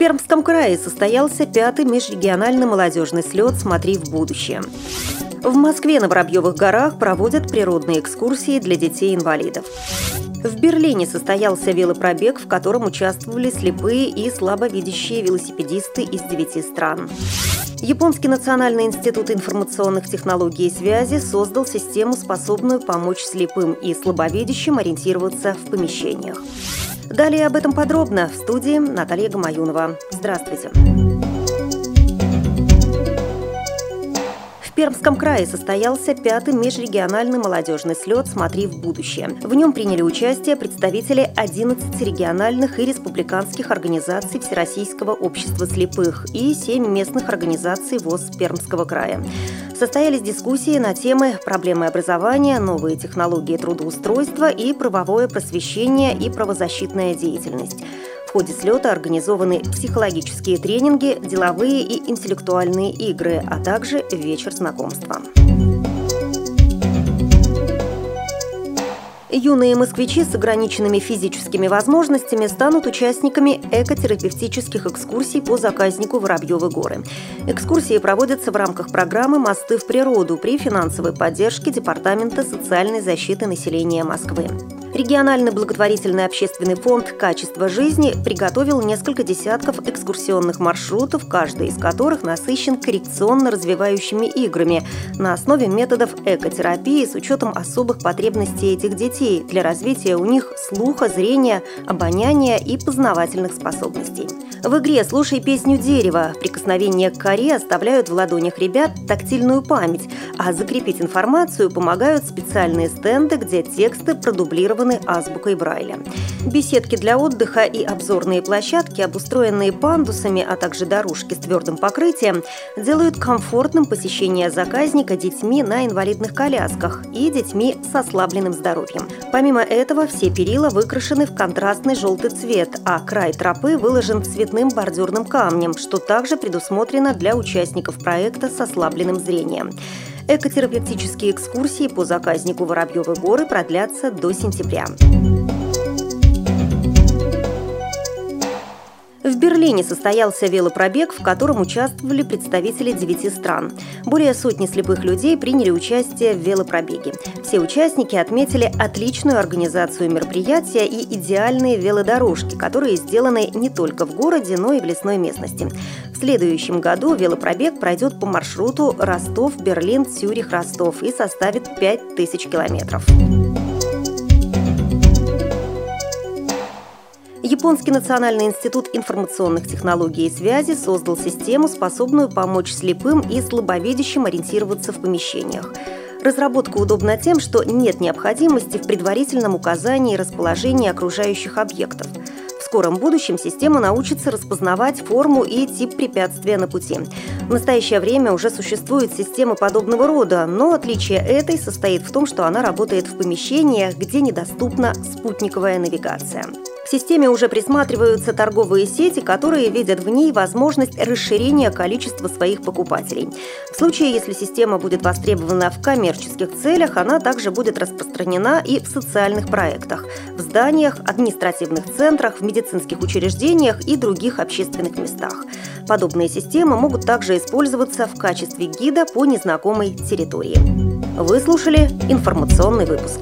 Пермском крае состоялся пятый межрегиональный молодежный слет «Смотри в будущее». В Москве на Воробьевых горах проводят природные экскурсии для детей-инвалидов. В Берлине состоялся велопробег, в котором участвовали слепые и слабовидящие велосипедисты из девяти стран. Японский национальный институт информационных технологий и связи создал систему, способную помочь слепым и слабовидящим ориентироваться в помещениях. Далее об этом подробно в студии Наталья Гамаюнова. Здравствуйте. В Пермском крае состоялся пятый межрегиональный молодежный слет «Смотри в будущее». В нем приняли участие представители 11 региональных и республиканских организаций Всероссийского общества слепых и 7 местных организаций ВОЗ Пермского края. Состоялись дискуссии на темы проблемы образования, новые технологии трудоустройства и правовое просвещение и правозащитная деятельность. В ходе слета организованы психологические тренинги, деловые и интеллектуальные игры, а также вечер знакомства. Юные москвичи с ограниченными физическими возможностями станут участниками экотерапевтических экскурсий по заказнику Воробьевы горы. Экскурсии проводятся в рамках программы «Мосты в природу» при финансовой поддержке Департамента социальной защиты населения Москвы. Региональный благотворительный общественный фонд «Качество жизни» приготовил несколько десятков экскурсионных маршрутов, каждый из которых насыщен коррекционно-развивающими играми на основе методов экотерапии с учетом особых потребностей этих детей для развития у них слуха, зрения, обоняния и познавательных способностей. В игре «Слушай песню дерева» прикосновения к коре оставляют в ладонях ребят тактильную память, а закрепить информацию помогают специальные стенды, где тексты продублированы азбукой Брайля. Беседки для отдыха и обзорные площадки, обустроенные пандусами, а также дорожки с твердым покрытием, делают комфортным посещение заказника детьми на инвалидных колясках и детьми с ослабленным здоровьем. Помимо этого, все перила выкрашены в контрастный желтый цвет, а край тропы выложен цвет цветным бордюрным камнем, что также предусмотрено для участников проекта с ослабленным зрением. Экотерапевтические экскурсии по заказнику Воробьевы горы продлятся до сентября. Берлине состоялся велопробег, в котором участвовали представители девяти стран. Более сотни слепых людей приняли участие в велопробеге. Все участники отметили отличную организацию мероприятия и идеальные велодорожки, которые сделаны не только в городе, но и в лесной местности. В следующем году велопробег пройдет по маршруту Ростов, Берлин, Цюрих, Ростов и составит 5000 километров. Японский национальный институт информационных технологий и связи создал систему, способную помочь слепым и слабовидящим ориентироваться в помещениях. Разработка удобна тем, что нет необходимости в предварительном указании расположения окружающих объектов. В скором будущем система научится распознавать форму и тип препятствия на пути. В настоящее время уже существует система подобного рода, но отличие этой состоит в том, что она работает в помещениях, где недоступна спутниковая навигация. Системе уже присматриваются торговые сети, которые видят в ней возможность расширения количества своих покупателей. В случае, если система будет востребована в коммерческих целях, она также будет распространена и в социальных проектах, в зданиях, административных центрах, в медицинских учреждениях и других общественных местах. Подобные системы могут также использоваться в качестве гида по незнакомой территории. Вы слушали информационный выпуск.